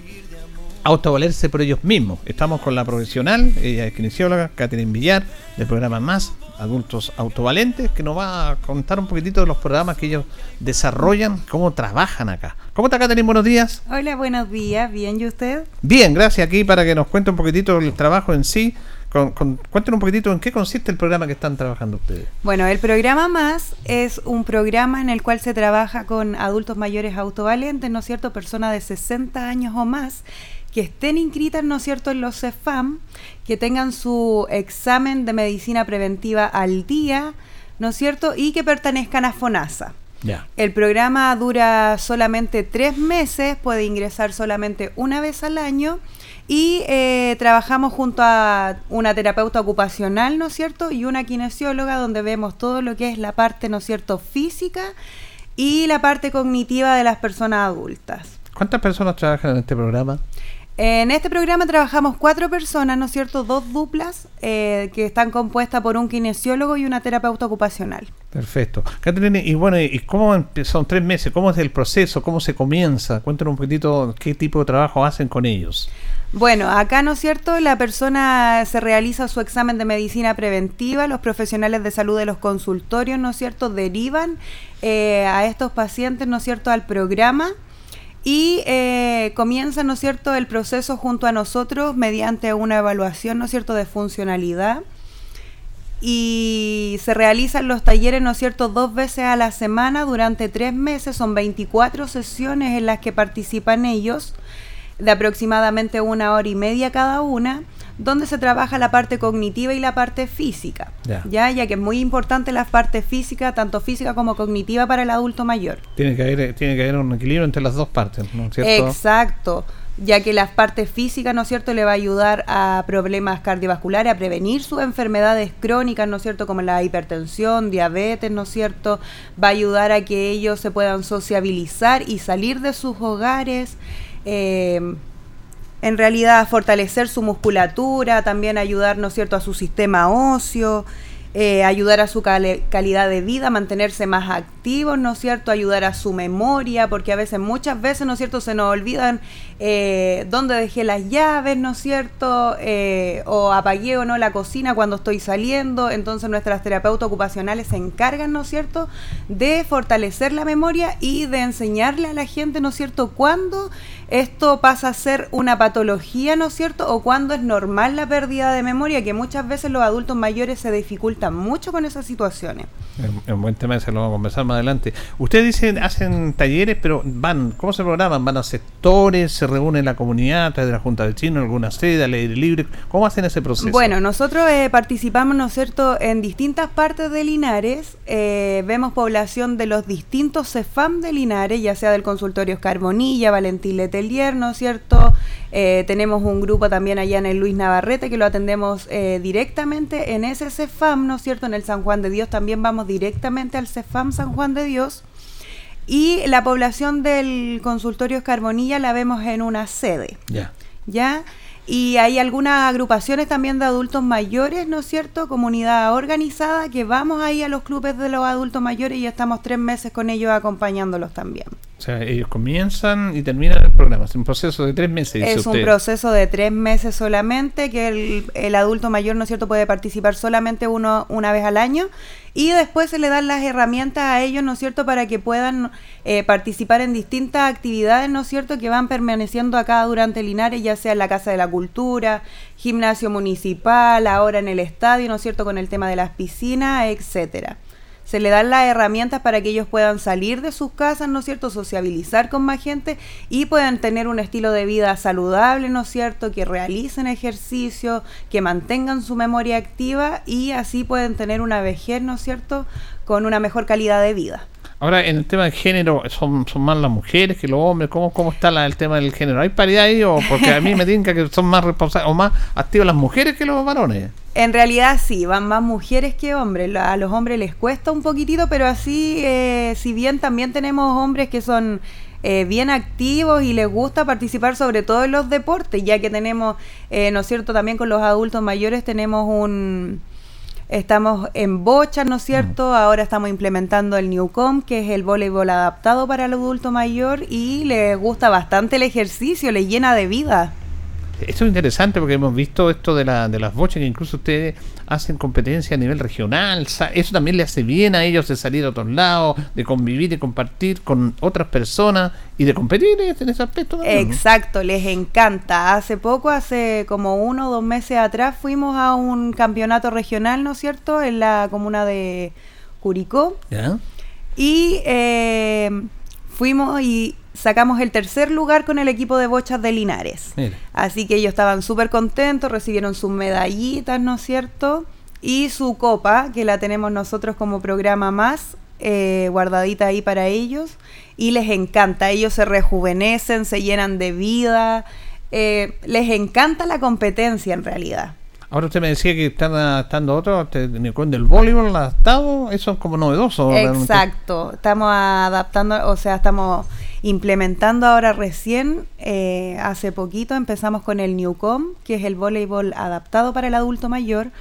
[SPEAKER 1] autovalerse por ellos mismos. Estamos con la profesional, ella es kinesióloga, Catherine Villar, del programa Más, adultos autovalentes, que nos va a contar un poquitito de los programas que ellos desarrollan, cómo trabajan acá. ¿Cómo está Catherine? Buenos días.
[SPEAKER 14] Hola, buenos días. ¿Bien y usted?
[SPEAKER 1] Bien, gracias aquí para que nos cuente un poquitito el trabajo en sí. Con, cuéntenos un poquitito en qué consiste el programa que están trabajando ustedes.
[SPEAKER 14] Bueno, el programa Más es un programa en el cual se trabaja con adultos mayores autovalentes, ¿no es cierto? Personas de 60 años o más que estén inscritas, ¿no es cierto?, en los CEFAM, que tengan su examen de medicina preventiva al día, ¿no es cierto?, y que pertenezcan a FONASA. El programa dura solamente tres meses, puede ingresar solamente una vez al año y eh, trabajamos junto a una terapeuta ocupacional, ¿no es cierto? Y una kinesióloga donde vemos todo lo que es la parte, ¿no es cierto?, física y la parte cognitiva de las personas adultas.
[SPEAKER 1] ¿Cuántas personas trabajan en este programa?
[SPEAKER 14] En este programa trabajamos cuatro personas, ¿no es cierto? Dos duplas eh, que están compuestas por un kinesiólogo y una terapeuta ocupacional.
[SPEAKER 1] Perfecto. Catherine, y bueno, ¿y cómo son tres meses? ¿Cómo es el proceso? ¿Cómo se comienza? Cuéntanos un poquitito qué tipo de trabajo hacen con ellos.
[SPEAKER 14] Bueno, acá, ¿no es cierto? La persona se realiza su examen de medicina preventiva, los profesionales de salud de los consultorios, ¿no es cierto?, derivan eh, a estos pacientes, ¿no es cierto?, al programa y eh, comienza, ¿no es cierto?, el proceso junto a nosotros mediante una evaluación, ¿no es cierto?, de funcionalidad y se realizan los talleres, ¿no es cierto?, dos veces a la semana durante tres meses, son 24 sesiones en las que participan ellos, de aproximadamente una hora y media cada una, donde se trabaja la parte cognitiva y la parte física,
[SPEAKER 1] Ya.
[SPEAKER 14] ya, ya que es muy importante la parte física, tanto física como cognitiva para el adulto mayor.
[SPEAKER 1] Tiene que haber, tiene que haber un equilibrio entre las dos partes, ¿no es cierto?
[SPEAKER 14] Exacto, ya que la parte física, ¿no es cierto?, le va a ayudar a problemas cardiovasculares, a prevenir sus enfermedades crónicas, ¿no es cierto?, como la hipertensión, diabetes, ¿no es cierto?, va a ayudar a que ellos se puedan sociabilizar y salir de sus hogares. Eh, en realidad fortalecer su musculatura, también ayudar, ¿no es cierto?, a su sistema óseo, eh, ayudar a su cale- calidad de vida, mantenerse más activos, ¿no es cierto?, ayudar a su memoria, porque a veces, muchas veces, ¿no es cierto?, se nos olvidan eh, dónde dejé las llaves, ¿no es cierto?, o apagué o no la cocina cuando estoy saliendo, entonces nuestras terapeutas ocupacionales se encargan, ¿no es cierto?, de fortalecer la memoria y de enseñarle a la gente, ¿no es cierto?, cuándo esto pasa a ser una patología, ¿no es cierto? O cuando es normal la pérdida de memoria, que muchas veces los adultos mayores se dificultan mucho con esas situaciones.
[SPEAKER 1] Es es un buen tema, se lo vamos a conversar más adelante. Ustedes dicen, hacen talleres, pero van, ¿cómo se programan? ¿Van a sectores? ¿Se reúne la comunidad a través de la Junta del Chino, alguna sede, al aire libre? ¿Cómo hacen ese proceso?
[SPEAKER 14] Bueno, nosotros eh, participamos, ¿no es cierto?, en distintas partes de Linares. eh, vemos población de los distintos CEFAM de Linares, ya sea del consultorio Oscar Bonilla, Valentín Letelier, ¿no es cierto? Eh, tenemos un grupo también allá en el Luis Navarrete que lo atendemos eh, directamente en ese CEFAM, ¿no es cierto? En el San Juan de Dios también vamos directamente al CEFAM San Juan de Dios. Y la población del consultorio Oscar Bonilla la vemos en una sede.
[SPEAKER 1] Ya.
[SPEAKER 14] ¿ya? Y hay algunas agrupaciones también de adultos mayores, ¿no es cierto? Comunidad organizada que vamos ahí a los clubes de los adultos mayores y estamos tres meses con ellos acompañándolos también.
[SPEAKER 1] O sea, ellos comienzan y terminan el programa. Es un proceso de tres meses, dice
[SPEAKER 14] Es un proceso de tres meses solamente, que el, el adulto mayor, ¿no es cierto?, puede participar solamente uno una vez al año y después se le dan las herramientas a ellos, ¿no es cierto?, para que puedan eh, participar en distintas actividades, ¿no es cierto?, que van permaneciendo acá durante Linares, ya sea en la Casa de la Cultura, gimnasio municipal, ahora en el estadio, ¿no es cierto?, con el tema de las piscinas, etcétera se le dan las herramientas para que ellos puedan salir de sus casas, ¿no es cierto?, sociabilizar con más gente y puedan tener un estilo de vida saludable, ¿no es cierto?, que realicen ejercicio, que mantengan su memoria activa y así pueden tener una vejez, ¿no es cierto?, con una mejor calidad de vida.
[SPEAKER 1] Ahora, en el tema del género, ¿son, son más las mujeres que los hombres? ¿Cómo, cómo está la- el tema del género? ¿Hay paridad ahí? O porque a mí me tinca que son más responsables o más activas las mujeres que los varones.
[SPEAKER 14] En realidad sí, van más mujeres que hombres. A los hombres les cuesta un poquitito, pero así, eh, si bien también tenemos hombres que son eh, bien activos y les gusta participar sobre todo en los deportes, ya que tenemos, eh, ¿no es cierto?, también con los adultos mayores tenemos un... Estamos en bocha, ¿no es cierto? Ahora estamos implementando el Newcom, que es el voleibol adaptado para el adulto mayor y les gusta bastante el ejercicio, les llena de vida.
[SPEAKER 1] Esto es interesante porque hemos visto esto de, la, de las bochas que incluso ustedes hacen competencia a nivel regional. Eso también le hace bien a ellos de salir a otros lados, de convivir y compartir con otras personas y de competir en ese aspecto. también, ¿no?
[SPEAKER 14] Exacto, les encanta. Hace poco, hace como uno o dos meses atrás, fuimos a un campeonato regional, ¿no es cierto?, en la comuna de Curicó.
[SPEAKER 1] ¿Ya?
[SPEAKER 14] Y eh, fuimos y sacamos el tercer lugar con el equipo de bochas de Linares.
[SPEAKER 1] Mira.
[SPEAKER 14] Así que ellos estaban súper contentos, recibieron sus medallitas, ¿no es cierto? Y su copa, que la tenemos nosotros como programa más, eh, guardadita ahí para ellos. Y les encanta, ellos se rejuvenecen, se llenan de vida, eh, les encanta la competencia en realidad.
[SPEAKER 1] Ahora usted me decía que están adaptando otro, este, en el cuento del voleibol adaptado, eso es como novedoso. realmente.
[SPEAKER 14] Exacto, estamos adaptando, o sea, estamos implementando ahora recién, eh, hace poquito empezamos con el Newcom, que es el voleibol adaptado para el adulto mayor,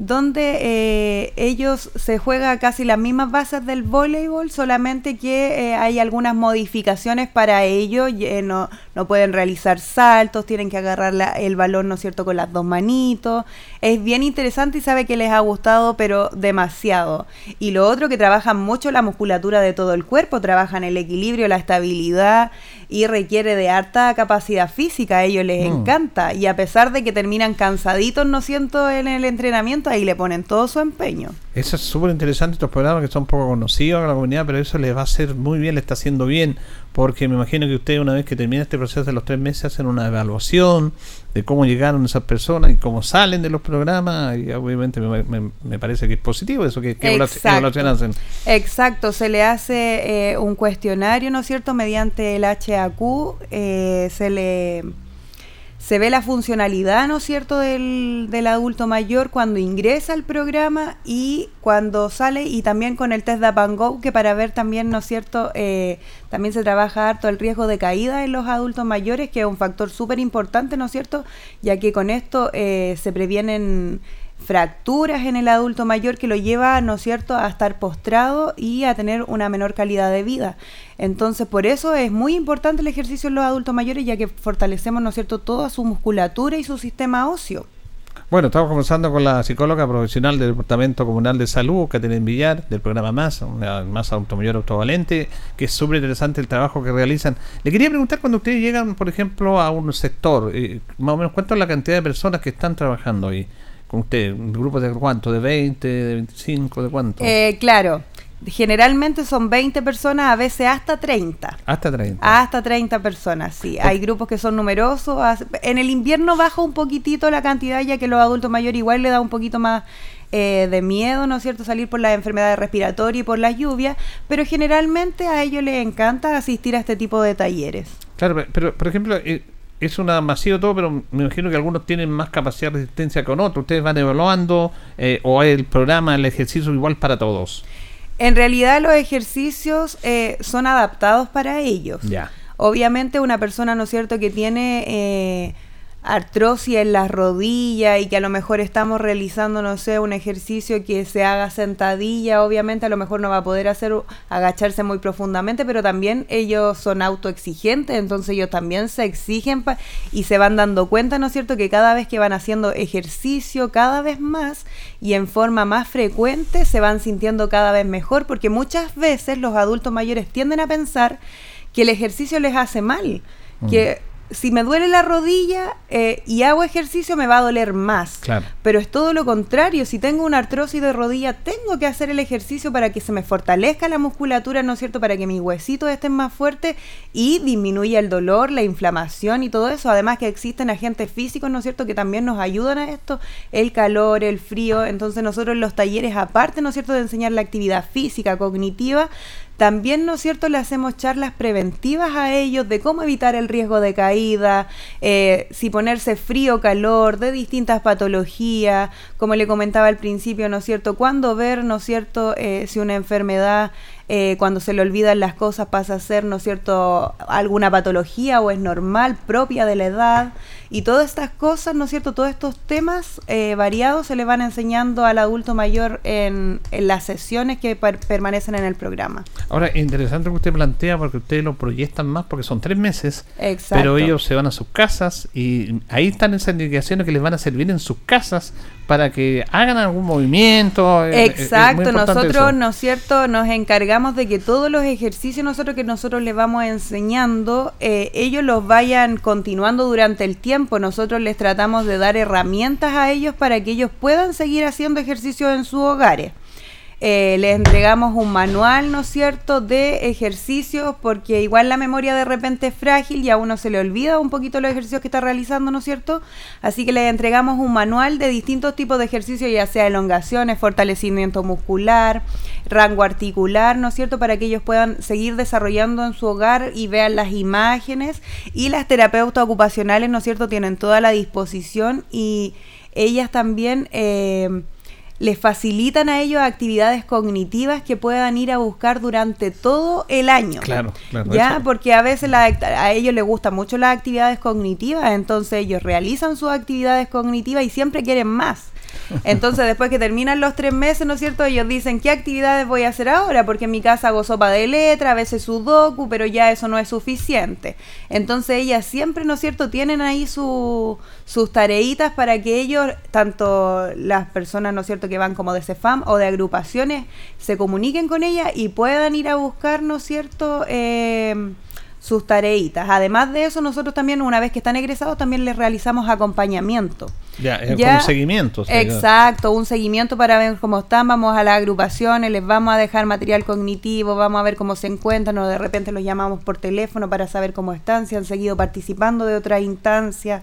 [SPEAKER 14] donde eh, ellos se juega casi las mismas bases del voleibol, solamente que eh, hay algunas modificaciones para ello, eh, no, no pueden realizar saltos, tienen que agarrar la- el balón, ¿no es cierto?, con las dos manitos. Es bien interesante y sabe que les ha gustado, pero demasiado. Y lo otro que trabajan mucho la musculatura de todo el cuerpo, trabajan el equilibrio, la estabilidad y requiere de harta capacidad física, a ellos les
[SPEAKER 1] Mm.
[SPEAKER 14] encanta. Y a pesar de que terminan cansaditos, no siento en el entrenamiento, ahí le ponen todo su empeño.
[SPEAKER 1] Eso es súper interesante, estos programas que son poco conocidos en la comunidad, pero eso les va a hacer muy bien, le está haciendo bien, porque me imagino que ustedes una vez que termina este proceso de los tres meses hacen una evaluación de cómo llegaron esas personas y cómo salen de los programas, y obviamente me, me- me parece que es positivo eso, que, que evaluación hacen.
[SPEAKER 14] Exacto, se le hace eh, un cuestionario, ¿no es cierto? Mediante el HAQ eh, se le se ve la funcionalidad, ¿no es cierto?, del, del adulto mayor cuando ingresa al programa y cuando sale, y también con el test de Up and Go, que para ver también, ¿no es cierto?, eh, también se trabaja harto el riesgo de caída en los adultos mayores, que es un factor súper importante, ¿no es cierto?, ya que con esto eh, se previenen fracturas en el adulto mayor que lo lleva, ¿no es cierto?, a estar postrado y a tener una menor calidad de vida. Entonces, por eso es muy importante el ejercicio en los adultos mayores, ya que fortalecemos, ¿no es cierto?, toda su musculatura y su sistema óseo.
[SPEAKER 1] Bueno, estamos conversando con la psicóloga profesional del Departamento Comunal de Salud, Caterina Villar, del programa una MAS Adulto Mayor Autovalente, que es súper interesante el trabajo que realizan. Le quería preguntar cuando ustedes llegan, por ejemplo, a un sector, eh, más o menos, ¿cuánto es la cantidad de personas que están trabajando ahí con usted? ¿Un grupo de cuánto? ¿De 20, de 25, de cuánto?
[SPEAKER 14] Eh, claro, generalmente son 20 personas, a veces hasta 30.
[SPEAKER 1] Hasta 30.
[SPEAKER 14] Hasta 30 personas, sí. Hay grupos que son numerosos. En el invierno baja un poquitito la cantidad, ya que los adultos mayores igual le da un poquito más eh, de miedo, ¿no es cierto?, salir por las enfermedades respiratorias y por las lluvias, pero generalmente a ellos les encanta asistir a este tipo de talleres.
[SPEAKER 1] Claro, pe- pero por ejemplo, eh, es una masivo todo, pero me imagino que algunos tienen más capacidad de resistencia con otros. Ustedes van evaluando eh, o el programa, el ejercicio igual para todos.
[SPEAKER 14] En realidad los ejercicios eh, son adaptados para ellos.
[SPEAKER 1] Ya.
[SPEAKER 14] Obviamente una persona, ¿no es cierto?, que tiene eh, artrosis en las rodillas y que a lo mejor estamos realizando, no sé, un ejercicio que se haga sentadilla, obviamente a lo mejor no va a poder hacer agacharse muy profundamente, pero también ellos son autoexigentes, entonces ellos también se exigen y se van dando cuenta, ¿no es cierto?, que cada vez que van haciendo ejercicio cada vez más y en forma más frecuente se van sintiendo cada vez mejor, porque muchas veces los adultos mayores tienden a pensar que el ejercicio les hace mal, que si me duele la rodilla eh, y hago ejercicio me va a doler más.
[SPEAKER 1] Claro.
[SPEAKER 14] Pero es todo lo contrario. Si tengo una artrosis de rodilla, tengo que hacer el ejercicio para que se me fortalezca la musculatura, ¿no es cierto? Para que mis huesitos estén más fuertes y disminuya el dolor, la inflamación y todo eso. Además que existen agentes físicos, ¿no es cierto? Que también nos ayudan a esto. El calor, el frío. Entonces nosotros en los talleres, aparte, ¿no es cierto? De enseñar la actividad física, cognitiva, también, ¿no es cierto?, le hacemos charlas preventivas a ellos de cómo evitar el riesgo de caída, eh, si ponerse frío, calor, de distintas patologías, como le comentaba al principio, ¿no es cierto?, cuándo ver, ¿no es cierto?, eh, si una enfermedad, eh, cuando se le olvidan las cosas, pasa a ser, ¿no es cierto?, alguna patología o es normal, propia de la edad. Y todas estas cosas, ¿no es cierto?, todos estos temas eh, variados se le van enseñando al adulto mayor en, en las sesiones que per- permanecen en el programa.
[SPEAKER 1] Ahora, interesante lo que usted plantea porque ustedes lo proyectan más porque son tres meses,
[SPEAKER 14] Exacto.
[SPEAKER 1] pero ellos se van a sus casas y ahí están esas indicaciones que les van a servir en sus casas para que hagan algún movimiento. eh, eh, es
[SPEAKER 14] Exacto, nosotros,
[SPEAKER 1] eso.
[SPEAKER 14] ¿no es cierto?, nos encargamos de que todos los ejercicios nosotros que nosotros les vamos enseñando, eh, ellos los vayan continuando durante el tiempo. Nosotros les tratamos de dar herramientas a ellos para que ellos puedan seguir haciendo ejercicios en sus hogares. Eh, les entregamos un manual, ¿no es cierto?, de ejercicios, porque igual la memoria de repente es frágil y a uno se le olvida un poquito los ejercicios que está realizando, ¿no es cierto? Así que les entregamos un manual de distintos tipos de ejercicios, ya sea elongaciones, fortalecimiento muscular, rango articular, ¿no es cierto?, para que ellos puedan seguir desarrollando en su hogar y vean las imágenes. Y las terapeutas ocupacionales, ¿no es cierto?, tienen toda la disposición y ellas también... Eh, les facilitan a ellos actividades cognitivas que puedan ir a buscar durante todo el año.
[SPEAKER 1] Claro, claro.
[SPEAKER 14] Ya,
[SPEAKER 1] eso.
[SPEAKER 14] porque a veces la- a ellos les gustan mucho las actividades cognitivas, entonces ellos realizan sus actividades cognitivas y siempre quieren más. Entonces, después que terminan los tres meses, ¿no es cierto? Ellos dicen, ¿qué actividades voy a hacer ahora? Porque en mi casa hago sopa de letra, a veces sudoku, pero ya eso no es suficiente. Entonces, ellas siempre, ¿no es cierto?, tienen ahí su- sus tareitas para que ellos, tanto las personas, ¿no es cierto?, que van como de CEFAM o de agrupaciones, se comuniquen con ellas y puedan ir a buscar, ¿no es cierto?, eh, sus tareitas. Además de eso, nosotros también, una vez que están egresados, también les realizamos acompañamiento.
[SPEAKER 1] Ya, es
[SPEAKER 14] Ya,
[SPEAKER 1] como un seguimiento. o sea, ya.
[SPEAKER 14] Exacto, un seguimiento para ver cómo están, vamos a las agrupaciones, les vamos a dejar material cognitivo, vamos a ver cómo se encuentran o de repente los llamamos por teléfono para saber cómo están, si han seguido participando de otras instancias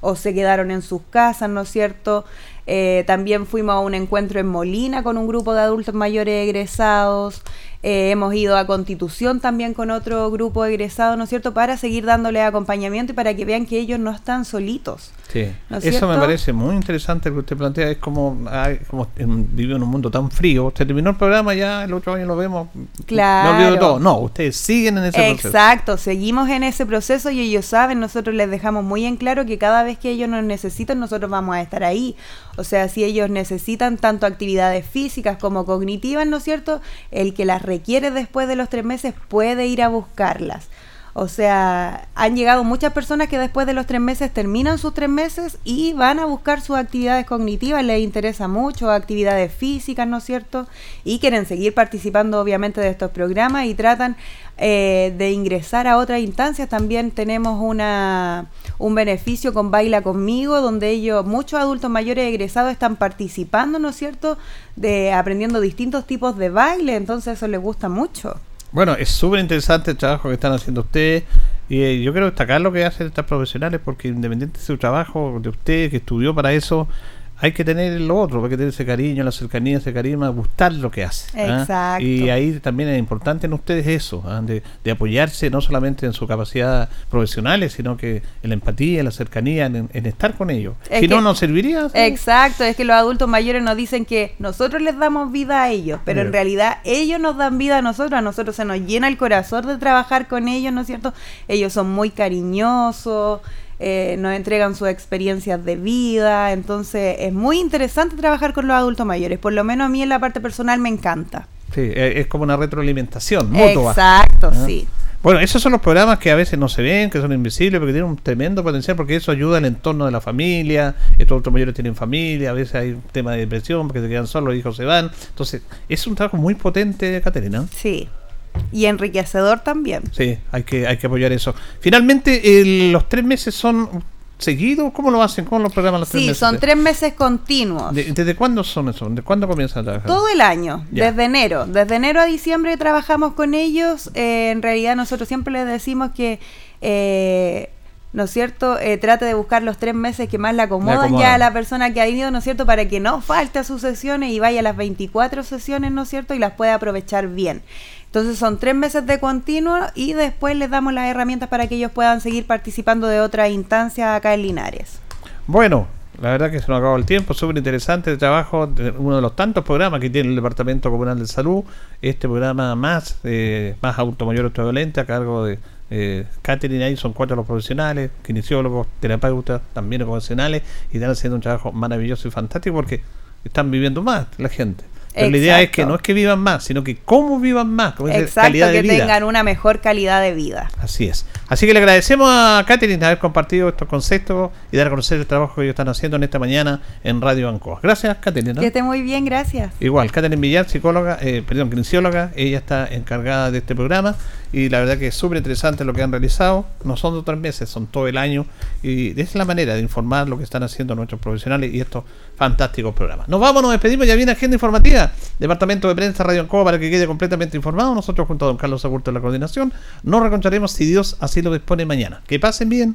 [SPEAKER 14] o se quedaron en sus casas, ¿no es cierto? Eh, también fuimos a un encuentro en Molina con un grupo de adultos mayores egresados. Eh, hemos ido a Constitución también con otro grupo egresado, ¿no es cierto? Para seguir dándole acompañamiento y para que vean que ellos no están solitos.
[SPEAKER 1] Sí.
[SPEAKER 14] ¿No es
[SPEAKER 1] Eso me parece muy interesante lo que usted plantea. Es como, ay, como vive en un mundo tan frío. Usted terminó el programa, ya el otro año lo vemos.
[SPEAKER 14] Claro.
[SPEAKER 1] De todo. No, ustedes siguen en ese proceso.
[SPEAKER 14] Exacto, seguimos en ese proceso y ellos saben, nosotros les dejamos muy en claro que cada vez que ellos nos necesitan, nosotros vamos a estar ahí. O sea, si ellos necesitan tanto actividades físicas como cognitivas, ¿no es cierto? El que las requiere después de los tres meses puede ir a buscarlas. O sea, han llegado muchas personas que después de los tres meses terminan sus tres meses y van a buscar sus actividades cognitivas, les interesa mucho, actividades físicas, ¿no es cierto? Y quieren seguir participando obviamente de estos programas y tratan eh, de ingresar a otras instancias. También tenemos una, un beneficio con Baila conmigo, donde ellos, muchos adultos mayores egresados están participando, ¿no es cierto? De aprendiendo distintos tipos de baile, entonces eso les gusta mucho.
[SPEAKER 1] Bueno, es súper interesante el trabajo que están haciendo ustedes. Y eh, yo quiero destacar lo que hacen estas profesionales, porque independiente de su trabajo, de usted que estudió para eso, hay que tener lo otro, hay que tener ese cariño, la cercanía, ese carisma, gustar lo que hace. ¿ah?
[SPEAKER 14] Exacto.
[SPEAKER 1] Y ahí también es importante en ustedes eso, ¿ah? de, de apoyarse no solamente en su capacidad profesionales, sino que en la empatía, en la cercanía, en, en estar con ellos.
[SPEAKER 14] Es
[SPEAKER 1] si no,
[SPEAKER 14] que-
[SPEAKER 1] no serviría. ¿sí?
[SPEAKER 14] Exacto, es que los adultos mayores nos dicen que nosotros les damos vida a ellos, pero en realidad ellos nos dan vida a nosotros, a nosotros se nos llena el corazón de trabajar con ellos, ¿no es cierto? Ellos son muy cariñosos, eh, nos entregan sus experiencias de vida, entonces es muy interesante trabajar con los adultos mayores, por lo menos a mí en la parte personal me encanta.
[SPEAKER 1] Sí, eh, es como una retroalimentación mutua.
[SPEAKER 14] Exacto,
[SPEAKER 1] ¿Ah?
[SPEAKER 14] sí.
[SPEAKER 1] Bueno, esos son los programas que a veces no se ven, que son invisibles, porque tienen un tremendo potencial, porque eso ayuda al entorno de la familia. Estos otros mayores tienen familia, a veces hay un tema de depresión, porque se quedan solos, los hijos se van. Entonces, es un trabajo muy potente, Caterina.
[SPEAKER 14] Sí. Y enriquecedor también.
[SPEAKER 1] Sí, hay que, hay que apoyar eso. Finalmente, los tres meses son seguidos. ¿Cómo lo hacen? ¿Cómo lo programan los tres
[SPEAKER 14] Sí,
[SPEAKER 1] meses?
[SPEAKER 14] son tres meses continuos.
[SPEAKER 1] De- ¿Desde cuándo son esos? ¿De cuándo comienzan a trabajar?
[SPEAKER 14] Todo el año,
[SPEAKER 1] Ya.
[SPEAKER 14] desde enero. Desde enero a diciembre trabajamos con ellos. Eh, en realidad nosotros siempre les decimos que, eh, ¿no es cierto?, Eh, trate de buscar los tres meses que más le acomodan,
[SPEAKER 1] acomodan.
[SPEAKER 14] ya a la persona que ha ido, ¿no es cierto?, para que no falte a sus sesiones y vaya a las 24 sesiones, ¿no es cierto?, y las pueda aprovechar bien. Entonces son tres meses de continuo y después les damos las herramientas para que ellos puedan seguir participando de otras instancias acá en Linares.
[SPEAKER 1] Bueno, la verdad que se nos acabó el tiempo, súper interesante el trabajo, uno de los tantos programas que tiene el Departamento Comunal de Salud, este programa más, eh, más auto mayor violente a cargo de eh, Catherine, ahí son cuatro los profesionales, kinesiólogos, terapeutas, también ocupacionales, y están haciendo un trabajo maravilloso y fantástico porque están viviendo más la gente. Pero la idea es que no es que vivan más, sino que cómo vivan más, dice,
[SPEAKER 14] Exacto,
[SPEAKER 1] calidad de
[SPEAKER 14] que
[SPEAKER 1] vida.
[SPEAKER 14] tengan una mejor calidad de vida.
[SPEAKER 1] Así es. Así que le agradecemos a Catherine haber compartido estos conceptos y dar a conocer el trabajo que ellos están haciendo en esta mañana en Radio Ancoa. Gracias, Catherine. ¿no?
[SPEAKER 14] Que esté muy bien, gracias.
[SPEAKER 1] Igual, Catherine Villar, psicóloga, eh, perdón, kinesióloga, ella está encargada de este programa y la verdad que es súper interesante lo que han realizado. No son dos tres meses, son todo el año y es la manera de informar lo que están haciendo nuestros profesionales y estos fantásticos programas. Nos vamos, nos despedimos, ya viene agenda informativa. Departamento de Prensa Radio Ancoa para que quede completamente informado. Nosotros junto a don Carlos Agurto de la coordinación nos reencontraremos si Dios así lo dispone mañana. Que pasen bien.